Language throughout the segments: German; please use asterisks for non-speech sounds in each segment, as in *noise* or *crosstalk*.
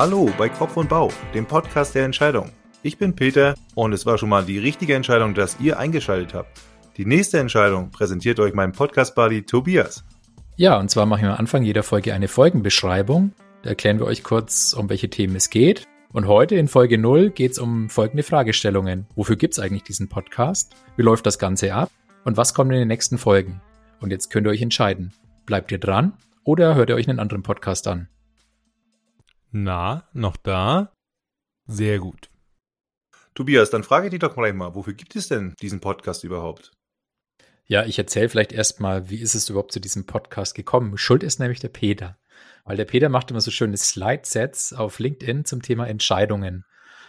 Hallo bei Kopf und Bau, dem Podcast der Entscheidung. Ich bin Peter und es war schon mal die richtige Entscheidung, dass ihr eingeschaltet habt. Die nächste Entscheidung präsentiert euch mein Podcast-Buddy Tobias. Ja, und zwar machen wir am Anfang jeder Folge eine Folgenbeschreibung. Da erklären wir euch kurz, um welche Themen es geht. Und heute in Folge 0 geht es um folgende Fragestellungen. Wofür gibt es eigentlich diesen Podcast? Wie läuft das Ganze ab? Und was kommt in den nächsten Folgen? Und jetzt könnt ihr euch entscheiden. Bleibt ihr dran oder hört ihr euch einen anderen Podcast an? Na, noch da? Sehr gut. Tobias, dann frage ich dich doch gleich mal, wofür gibt es denn diesen Podcast überhaupt? Ja, ich erzähle vielleicht erstmal, wie ist es überhaupt zu diesem Podcast gekommen? Schuld ist nämlich der Peter. Weil der Peter macht immer so schöne Slide-Sets auf LinkedIn zum Thema Entscheidungen.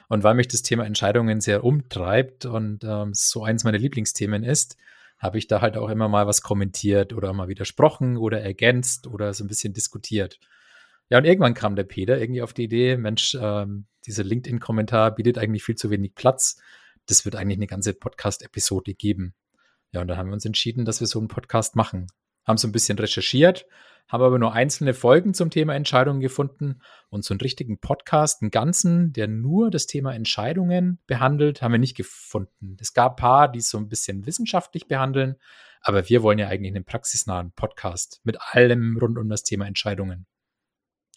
Und weil mich das Thema Entscheidungen sehr umtreibt und ähm, so eins meiner Lieblingsthemen ist, habe ich da halt auch immer mal was kommentiert oder mal widersprochen oder ergänzt oder so ein bisschen diskutiert. Ja, und irgendwann kam der Peter irgendwie auf die Idee, Mensch, ähm, dieser LinkedIn-Kommentar bietet eigentlich viel zu wenig Platz. Das wird eigentlich eine ganze Podcast-Episode geben. Ja, und dann haben wir uns entschieden, dass wir so einen Podcast machen. Haben so ein bisschen recherchiert, haben aber nur einzelne Folgen zum Thema Entscheidungen gefunden und so einen richtigen Podcast, einen ganzen, der nur das Thema Entscheidungen behandelt, haben wir nicht gefunden. Es gab ein paar, die es so ein bisschen wissenschaftlich behandeln, aber wir wollen ja eigentlich einen praxisnahen Podcast mit allem rund um das Thema Entscheidungen.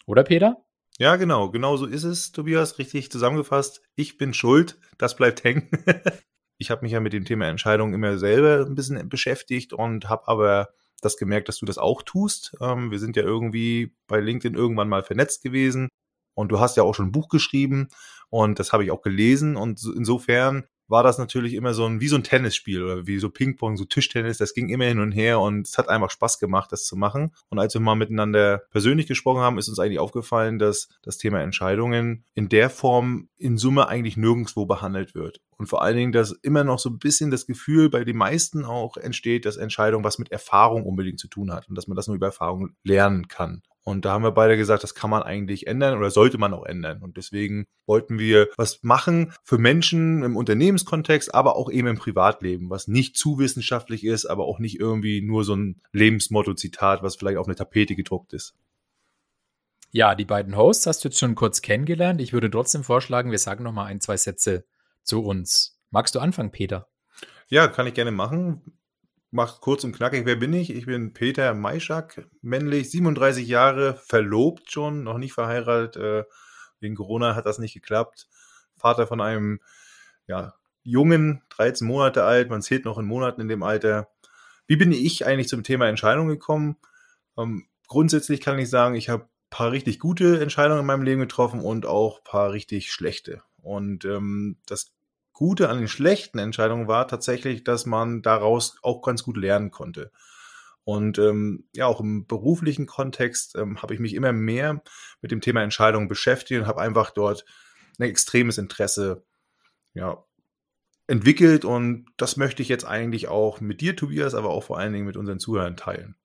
Oder Peter? Ja, genau. Genau so ist es, Tobias. Richtig zusammengefasst. Ich bin schuld. Das bleibt hängen. *laughs* ich habe mich ja mit dem Thema Entscheidungen immer selber ein bisschen beschäftigt und habe aber das gemerkt, dass du das auch tust. Ähm, wir sind ja irgendwie bei LinkedIn irgendwann mal vernetzt gewesen und du hast ja auch schon ein Buch geschrieben und das habe ich auch gelesen und insofern war das natürlich immer so ein, wie so ein Tennisspiel oder wie so Ping-Pong, so Tischtennis, das ging immer hin und her und es hat einfach Spaß gemacht, das zu machen. Und als wir mal miteinander persönlich gesprochen haben, ist uns eigentlich aufgefallen, dass das Thema Entscheidungen in der Form in Summe eigentlich nirgendwo behandelt wird. Und vor allen Dingen, dass immer noch so ein bisschen das Gefühl bei den meisten auch entsteht, dass Entscheidung was mit Erfahrung unbedingt zu tun hat und dass man das nur über Erfahrung lernen kann. Und da haben wir beide gesagt, das kann man eigentlich ändern oder sollte man auch ändern. Und deswegen wollten wir was machen für Menschen im Unternehmenskontext, aber auch eben im Privatleben, was nicht zu wissenschaftlich ist, aber auch nicht irgendwie nur so ein Lebensmotto-Zitat, was vielleicht auf eine Tapete gedruckt ist. Ja, die beiden Hosts hast du jetzt schon kurz kennengelernt. Ich würde trotzdem vorschlagen, wir sagen noch mal ein, zwei Sätze zu uns. Magst du anfangen, Peter? Ja, kann ich gerne machen mach kurz und knackig, wer bin ich? Ich bin Peter Maischak, männlich, 37 Jahre, verlobt schon, noch nicht verheiratet. Äh, wegen Corona hat das nicht geklappt. Vater von einem ja, Jungen, 13 Monate alt, man zählt noch in Monaten in dem Alter. Wie bin ich eigentlich zum Thema Entscheidung gekommen? Ähm, grundsätzlich kann ich sagen, ich habe ein paar richtig gute Entscheidungen in meinem Leben getroffen und auch ein paar richtig schlechte. Und ähm, das Gute an den schlechten Entscheidungen war tatsächlich, dass man daraus auch ganz gut lernen konnte. Und ähm, ja, auch im beruflichen Kontext ähm, habe ich mich immer mehr mit dem Thema Entscheidungen beschäftigt und habe einfach dort ein extremes Interesse ja, entwickelt. Und das möchte ich jetzt eigentlich auch mit dir, Tobias, aber auch vor allen Dingen mit unseren Zuhörern teilen.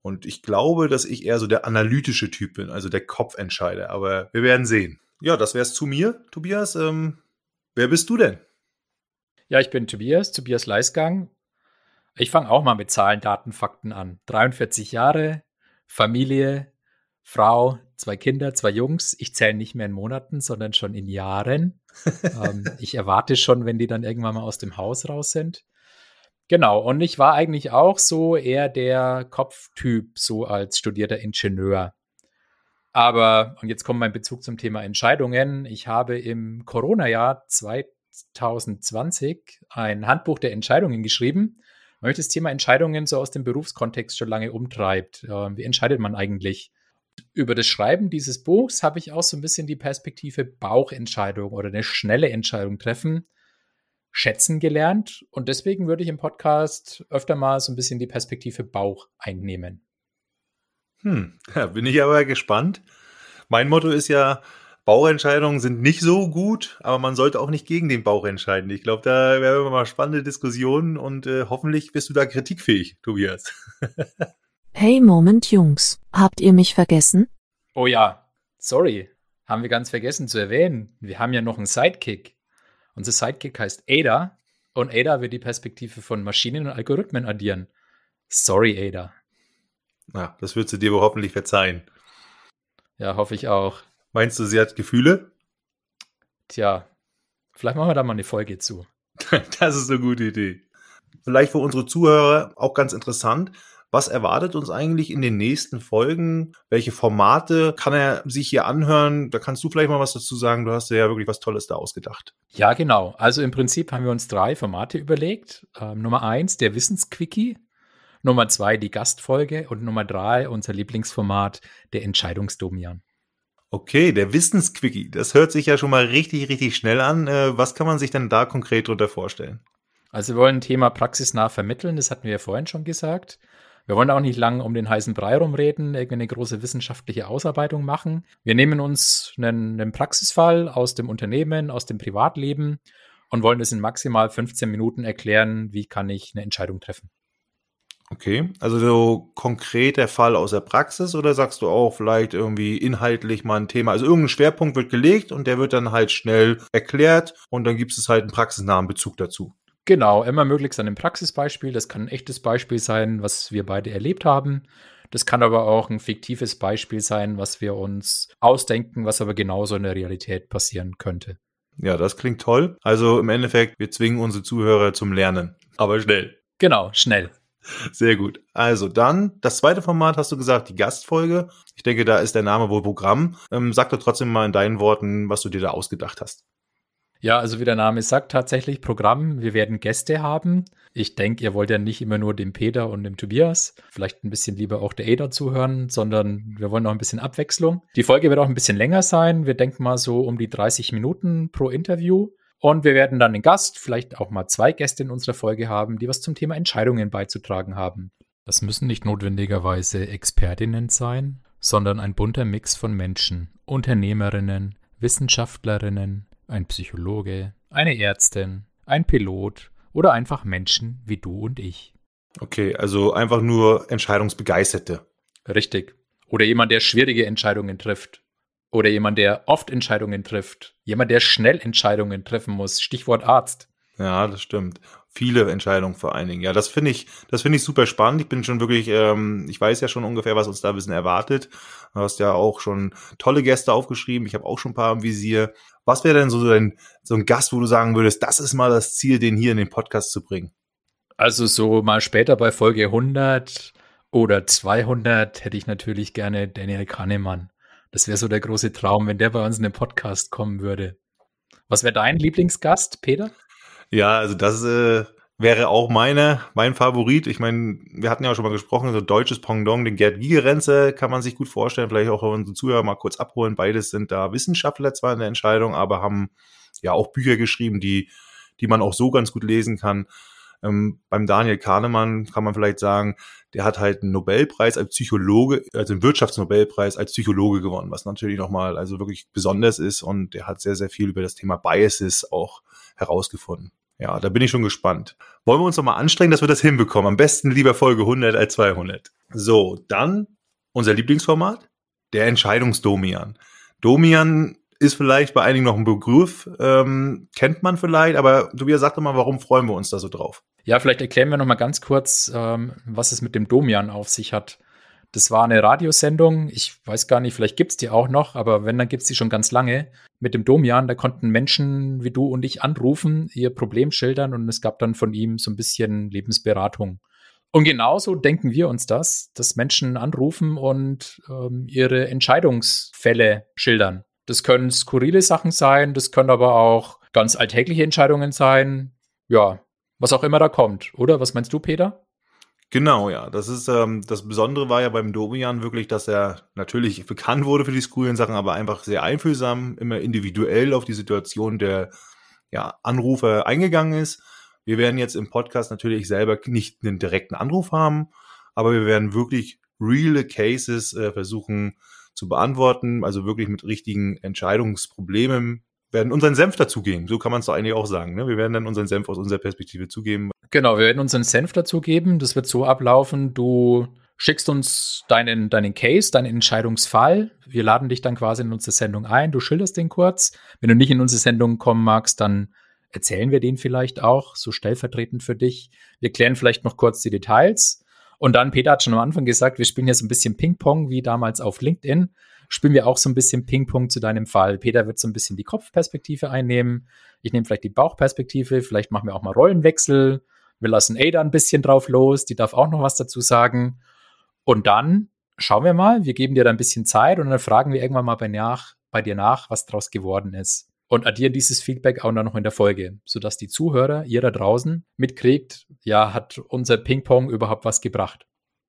Und ich glaube, dass ich eher so der analytische Typ bin, also der Kopfentscheider. Aber wir werden sehen. Ja, das wäre es zu mir, Tobias. Ähm, Wer bist du denn? Ja, ich bin Tobias, Tobias Leisgang. Ich fange auch mal mit Zahlen, Daten, Fakten an. 43 Jahre, Familie, Frau, zwei Kinder, zwei Jungs. Ich zähle nicht mehr in Monaten, sondern schon in Jahren. *laughs* ähm, ich erwarte schon, wenn die dann irgendwann mal aus dem Haus raus sind. Genau, und ich war eigentlich auch so eher der Kopftyp, so als studierter Ingenieur. Aber, und jetzt kommt mein Bezug zum Thema Entscheidungen. Ich habe im Corona-Jahr 2020 ein Handbuch der Entscheidungen geschrieben, weil mich das Thema Entscheidungen so aus dem Berufskontext schon lange umtreibt. Wie entscheidet man eigentlich? Über das Schreiben dieses Buchs habe ich auch so ein bisschen die Perspektive Bauchentscheidung oder eine schnelle Entscheidung treffen schätzen gelernt. Und deswegen würde ich im Podcast öfter mal so ein bisschen die Perspektive Bauch einnehmen. Hm, *laughs* da bin ich aber gespannt. Mein Motto ist ja, Bauchentscheidungen sind nicht so gut, aber man sollte auch nicht gegen den Bauch entscheiden. Ich glaube, da werden wir mal spannende Diskussionen und äh, hoffentlich bist du da kritikfähig, Tobias. *laughs* hey Moment, Jungs, habt ihr mich vergessen? Oh ja, sorry, haben wir ganz vergessen zu erwähnen. Wir haben ja noch einen Sidekick. Unser Sidekick heißt Ada und Ada wird die Perspektive von Maschinen und Algorithmen addieren. Sorry, Ada. Ja, das würdest du dir wohl hoffentlich verzeihen. Ja, hoffe ich auch. Meinst du, sie hat Gefühle? Tja, vielleicht machen wir da mal eine Folge zu. *laughs* das ist eine gute Idee. Vielleicht für unsere Zuhörer auch ganz interessant. Was erwartet uns eigentlich in den nächsten Folgen? Welche Formate kann er sich hier anhören? Da kannst du vielleicht mal was dazu sagen. Du hast ja wirklich was Tolles da ausgedacht. Ja, genau. Also im Prinzip haben wir uns drei Formate überlegt. Ähm, Nummer eins, der Wissensquickie. Nummer zwei, die Gastfolge. Und Nummer drei, unser Lieblingsformat, der Entscheidungsdomian. Okay, der Wissensquickie. Das hört sich ja schon mal richtig, richtig schnell an. Äh, was kann man sich denn da konkret darunter vorstellen? Also wir wollen ein Thema praxisnah vermitteln, das hatten wir ja vorhin schon gesagt. Wir wollen auch nicht lang um den heißen Brei rumreden, irgendwie eine große wissenschaftliche Ausarbeitung machen. Wir nehmen uns einen, einen Praxisfall aus dem Unternehmen, aus dem Privatleben und wollen es in maximal 15 Minuten erklären, wie kann ich eine Entscheidung treffen. Okay, also so konkret der Fall aus der Praxis oder sagst du auch vielleicht irgendwie inhaltlich mal ein Thema? Also irgendein Schwerpunkt wird gelegt und der wird dann halt schnell erklärt und dann gibt es halt einen praxisnahen Bezug dazu. Genau, immer möglichst an einem Praxisbeispiel. Das kann ein echtes Beispiel sein, was wir beide erlebt haben. Das kann aber auch ein fiktives Beispiel sein, was wir uns ausdenken, was aber genauso in der Realität passieren könnte. Ja, das klingt toll. Also im Endeffekt, wir zwingen unsere Zuhörer zum Lernen. Aber schnell. Genau, schnell. Sehr gut. Also dann, das zweite Format hast du gesagt, die Gastfolge. Ich denke, da ist der Name wohl Programm. Ähm, sag doch trotzdem mal in deinen Worten, was du dir da ausgedacht hast. Ja, also wie der Name sagt, tatsächlich Programm. Wir werden Gäste haben. Ich denke, ihr wollt ja nicht immer nur dem Peter und dem Tobias, vielleicht ein bisschen lieber auch der Ada zuhören, sondern wir wollen noch ein bisschen Abwechslung. Die Folge wird auch ein bisschen länger sein. Wir denken mal so um die 30 Minuten pro Interview. Und wir werden dann einen Gast, vielleicht auch mal zwei Gäste in unserer Folge haben, die was zum Thema Entscheidungen beizutragen haben. Das müssen nicht notwendigerweise Expertinnen sein, sondern ein bunter Mix von Menschen, Unternehmerinnen, Wissenschaftlerinnen, ein Psychologe, eine Ärztin, ein Pilot oder einfach Menschen wie du und ich. Okay, also einfach nur Entscheidungsbegeisterte. Richtig. Oder jemand, der schwierige Entscheidungen trifft. Oder jemand, der oft Entscheidungen trifft. Jemand, der schnell Entscheidungen treffen muss. Stichwort Arzt. Ja, das stimmt. Viele Entscheidungen vor allen Dingen. Ja, das finde ich, das finde ich super spannend. Ich bin schon wirklich, ähm, ich weiß ja schon ungefähr, was uns da ein bisschen erwartet. Du hast ja auch schon tolle Gäste aufgeschrieben. Ich habe auch schon ein paar im Visier. Was wäre denn so ein, so ein Gast, wo du sagen würdest, das ist mal das Ziel, den hier in den Podcast zu bringen? Also so mal später bei Folge 100 oder 200 hätte ich natürlich gerne Daniel Kahnemann. Das wäre so der große Traum, wenn der bei uns in den Podcast kommen würde. Was wäre dein Lieblingsgast, Peter? Ja, also das äh, wäre auch meine, mein Favorit. Ich meine, wir hatten ja auch schon mal gesprochen, so deutsches Pendant, den Gerd Gigerenze kann man sich gut vorstellen. Vielleicht auch unsere Zuhörer mal kurz abholen. Beides sind da Wissenschaftler zwar in der Entscheidung, aber haben ja auch Bücher geschrieben, die, die man auch so ganz gut lesen kann. Ähm, beim Daniel Kahnemann kann man vielleicht sagen, der hat halt einen Nobelpreis als Psychologe, also einen Wirtschaftsnobelpreis als Psychologe gewonnen, was natürlich nochmal also wirklich besonders ist und der hat sehr, sehr viel über das Thema Biases auch herausgefunden. Ja, da bin ich schon gespannt. Wollen wir uns noch mal anstrengen, dass wir das hinbekommen? Am besten lieber Folge 100 als 200. So, dann unser Lieblingsformat, der Entscheidungsdomian. Domian ist vielleicht bei einigen noch ein Begriff, ähm, kennt man vielleicht, aber Tobias, sag doch mal, warum freuen wir uns da so drauf? Ja, vielleicht erklären wir noch mal ganz kurz, ähm, was es mit dem Domian auf sich hat. Das war eine Radiosendung. Ich weiß gar nicht, vielleicht gibt's die auch noch, aber wenn, dann gibt's die schon ganz lange. Mit dem Domian, da konnten Menschen wie du und ich anrufen, ihr Problem schildern und es gab dann von ihm so ein bisschen Lebensberatung. Und genauso denken wir uns das, dass Menschen anrufen und ähm, ihre Entscheidungsfälle schildern. Das können skurrile Sachen sein, das können aber auch ganz alltägliche Entscheidungen sein. Ja, was auch immer da kommt, oder? Was meinst du, Peter? Genau, ja. Das ist ähm, das Besondere war ja beim Domian wirklich, dass er natürlich bekannt wurde für die skurrilen Sachen, aber einfach sehr einfühlsam, immer individuell auf die Situation der ja, Anrufer eingegangen ist. Wir werden jetzt im Podcast natürlich selber nicht einen direkten Anruf haben, aber wir werden wirklich reale Cases äh, versuchen zu beantworten, also wirklich mit richtigen Entscheidungsproblemen werden unseren Senf dazugeben. So kann man es doch eigentlich auch sagen. Ne? Wir werden dann unseren Senf aus unserer Perspektive zugeben. Genau, wir werden unseren Senf dazugeben. Das wird so ablaufen. Du schickst uns deinen, deinen Case, deinen Entscheidungsfall. Wir laden dich dann quasi in unsere Sendung ein. Du schilderst den kurz. Wenn du nicht in unsere Sendung kommen magst, dann erzählen wir den vielleicht auch, so stellvertretend für dich. Wir klären vielleicht noch kurz die Details. Und dann, Peter hat schon am Anfang gesagt, wir spielen hier so ein bisschen Ping-Pong, wie damals auf LinkedIn. Spielen wir auch so ein bisschen Ping-Pong zu deinem Fall. Peter wird so ein bisschen die Kopfperspektive einnehmen. Ich nehme vielleicht die Bauchperspektive. Vielleicht machen wir auch mal Rollenwechsel. Wir lassen Ada ein bisschen drauf los. Die darf auch noch was dazu sagen. Und dann schauen wir mal. Wir geben dir da ein bisschen Zeit und dann fragen wir irgendwann mal bei, nach, bei dir nach, was draus geworden ist und addieren dieses Feedback auch noch in der Folge, sodass die Zuhörer, ihr da draußen, mitkriegt, ja, hat unser Ping-Pong überhaupt was gebracht.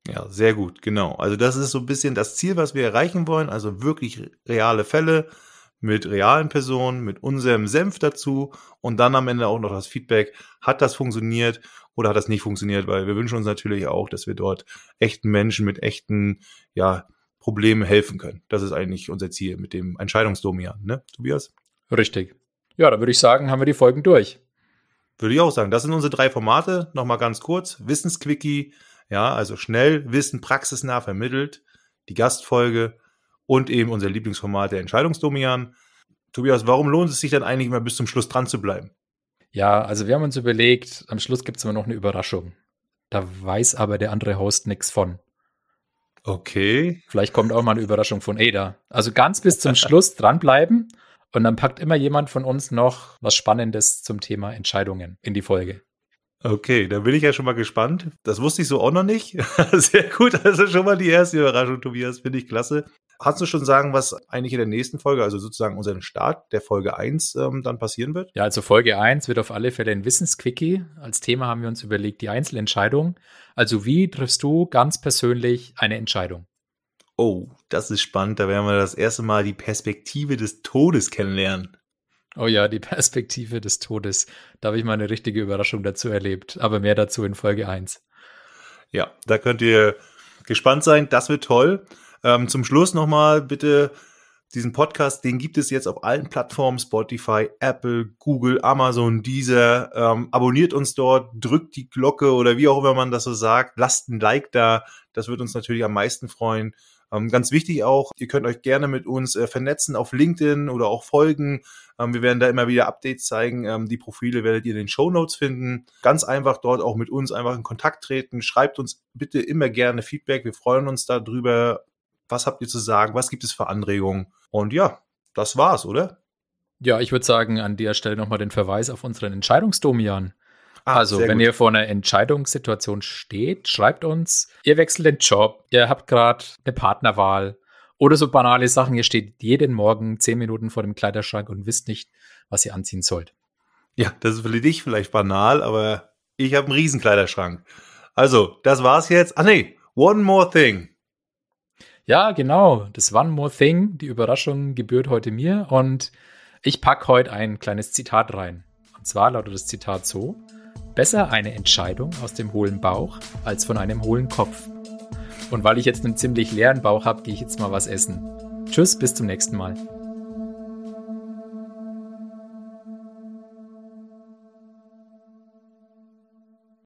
Ja, sehr gut, genau. Also das ist so ein bisschen das Ziel, was wir erreichen wollen. Also wirklich reale Fälle mit realen Personen, mit unserem Senf dazu und dann am Ende auch noch das Feedback. Hat das funktioniert oder hat das nicht funktioniert? Weil wir wünschen uns natürlich auch, dass wir dort echten Menschen mit echten, ja, Problemen helfen können. Das ist eigentlich unser Ziel mit dem Entscheidungsdomian, ne, Tobias? Richtig. Ja, da würde ich sagen, haben wir die Folgen durch. Würde ich auch sagen. Das sind unsere drei Formate. Nochmal ganz kurz. Wissensquickie, ja, also schnell Wissen praxisnah vermittelt. Die Gastfolge und eben unser Lieblingsformat der Entscheidungsdomian. Tobias, warum lohnt es sich dann eigentlich immer bis zum Schluss dran zu bleiben? Ja, also wir haben uns überlegt, am Schluss gibt es immer noch eine Überraschung. Da weiß aber der andere Host nichts von. Okay. Vielleicht kommt auch mal eine Überraschung von Ada. Also ganz bis zum Schluss dranbleiben und dann packt immer jemand von uns noch was Spannendes zum Thema Entscheidungen in die Folge. Okay, da bin ich ja schon mal gespannt. Das wusste ich so auch noch nicht. *laughs* Sehr gut, also schon mal die erste Überraschung, Tobias, finde ich klasse. Hast du schon sagen, was eigentlich in der nächsten Folge, also sozusagen unseren Start der Folge 1 ähm, dann passieren wird? Ja, also Folge 1 wird auf alle Fälle ein Wissensquickie. Als Thema haben wir uns überlegt, die Einzelentscheidung. Also wie triffst du ganz persönlich eine Entscheidung? Oh, das ist spannend. Da werden wir das erste Mal die Perspektive des Todes kennenlernen. Oh ja, die Perspektive des Todes. Da habe ich mal eine richtige Überraschung dazu erlebt. Aber mehr dazu in Folge 1. Ja, da könnt ihr gespannt sein. Das wird toll. Ähm, zum Schluss nochmal bitte diesen Podcast, den gibt es jetzt auf allen Plattformen, Spotify, Apple, Google, Amazon, Deezer. Ähm, abonniert uns dort, drückt die Glocke oder wie auch immer man das so sagt. Lasst ein Like da. Das wird uns natürlich am meisten freuen. Ähm, ganz wichtig auch, ihr könnt euch gerne mit uns äh, vernetzen auf LinkedIn oder auch folgen. Ähm, wir werden da immer wieder Updates zeigen. Ähm, die Profile werdet ihr in den Show Notes finden. Ganz einfach dort auch mit uns einfach in Kontakt treten. Schreibt uns bitte immer gerne Feedback. Wir freuen uns darüber. Was habt ihr zu sagen? Was gibt es für Anregungen? Und ja, das war's, oder? Ja, ich würde sagen, an der Stelle nochmal den Verweis auf unseren Entscheidungsdomian. Ah, also, wenn gut. ihr vor einer Entscheidungssituation steht, schreibt uns, ihr wechselt den Job, ihr habt gerade eine Partnerwahl oder so banale Sachen, ihr steht jeden Morgen zehn Minuten vor dem Kleiderschrank und wisst nicht, was ihr anziehen sollt. Ja, das ist für dich vielleicht banal, aber ich habe einen riesen Kleiderschrank. Also, das war's jetzt. Ah nee, one more thing. Ja, genau, das One More Thing, die Überraschung gebührt heute mir und ich packe heute ein kleines Zitat rein. Und zwar lautet das Zitat so: Besser eine Entscheidung aus dem hohlen Bauch als von einem hohlen Kopf. Und weil ich jetzt einen ziemlich leeren Bauch habe, gehe ich jetzt mal was essen. Tschüss, bis zum nächsten Mal.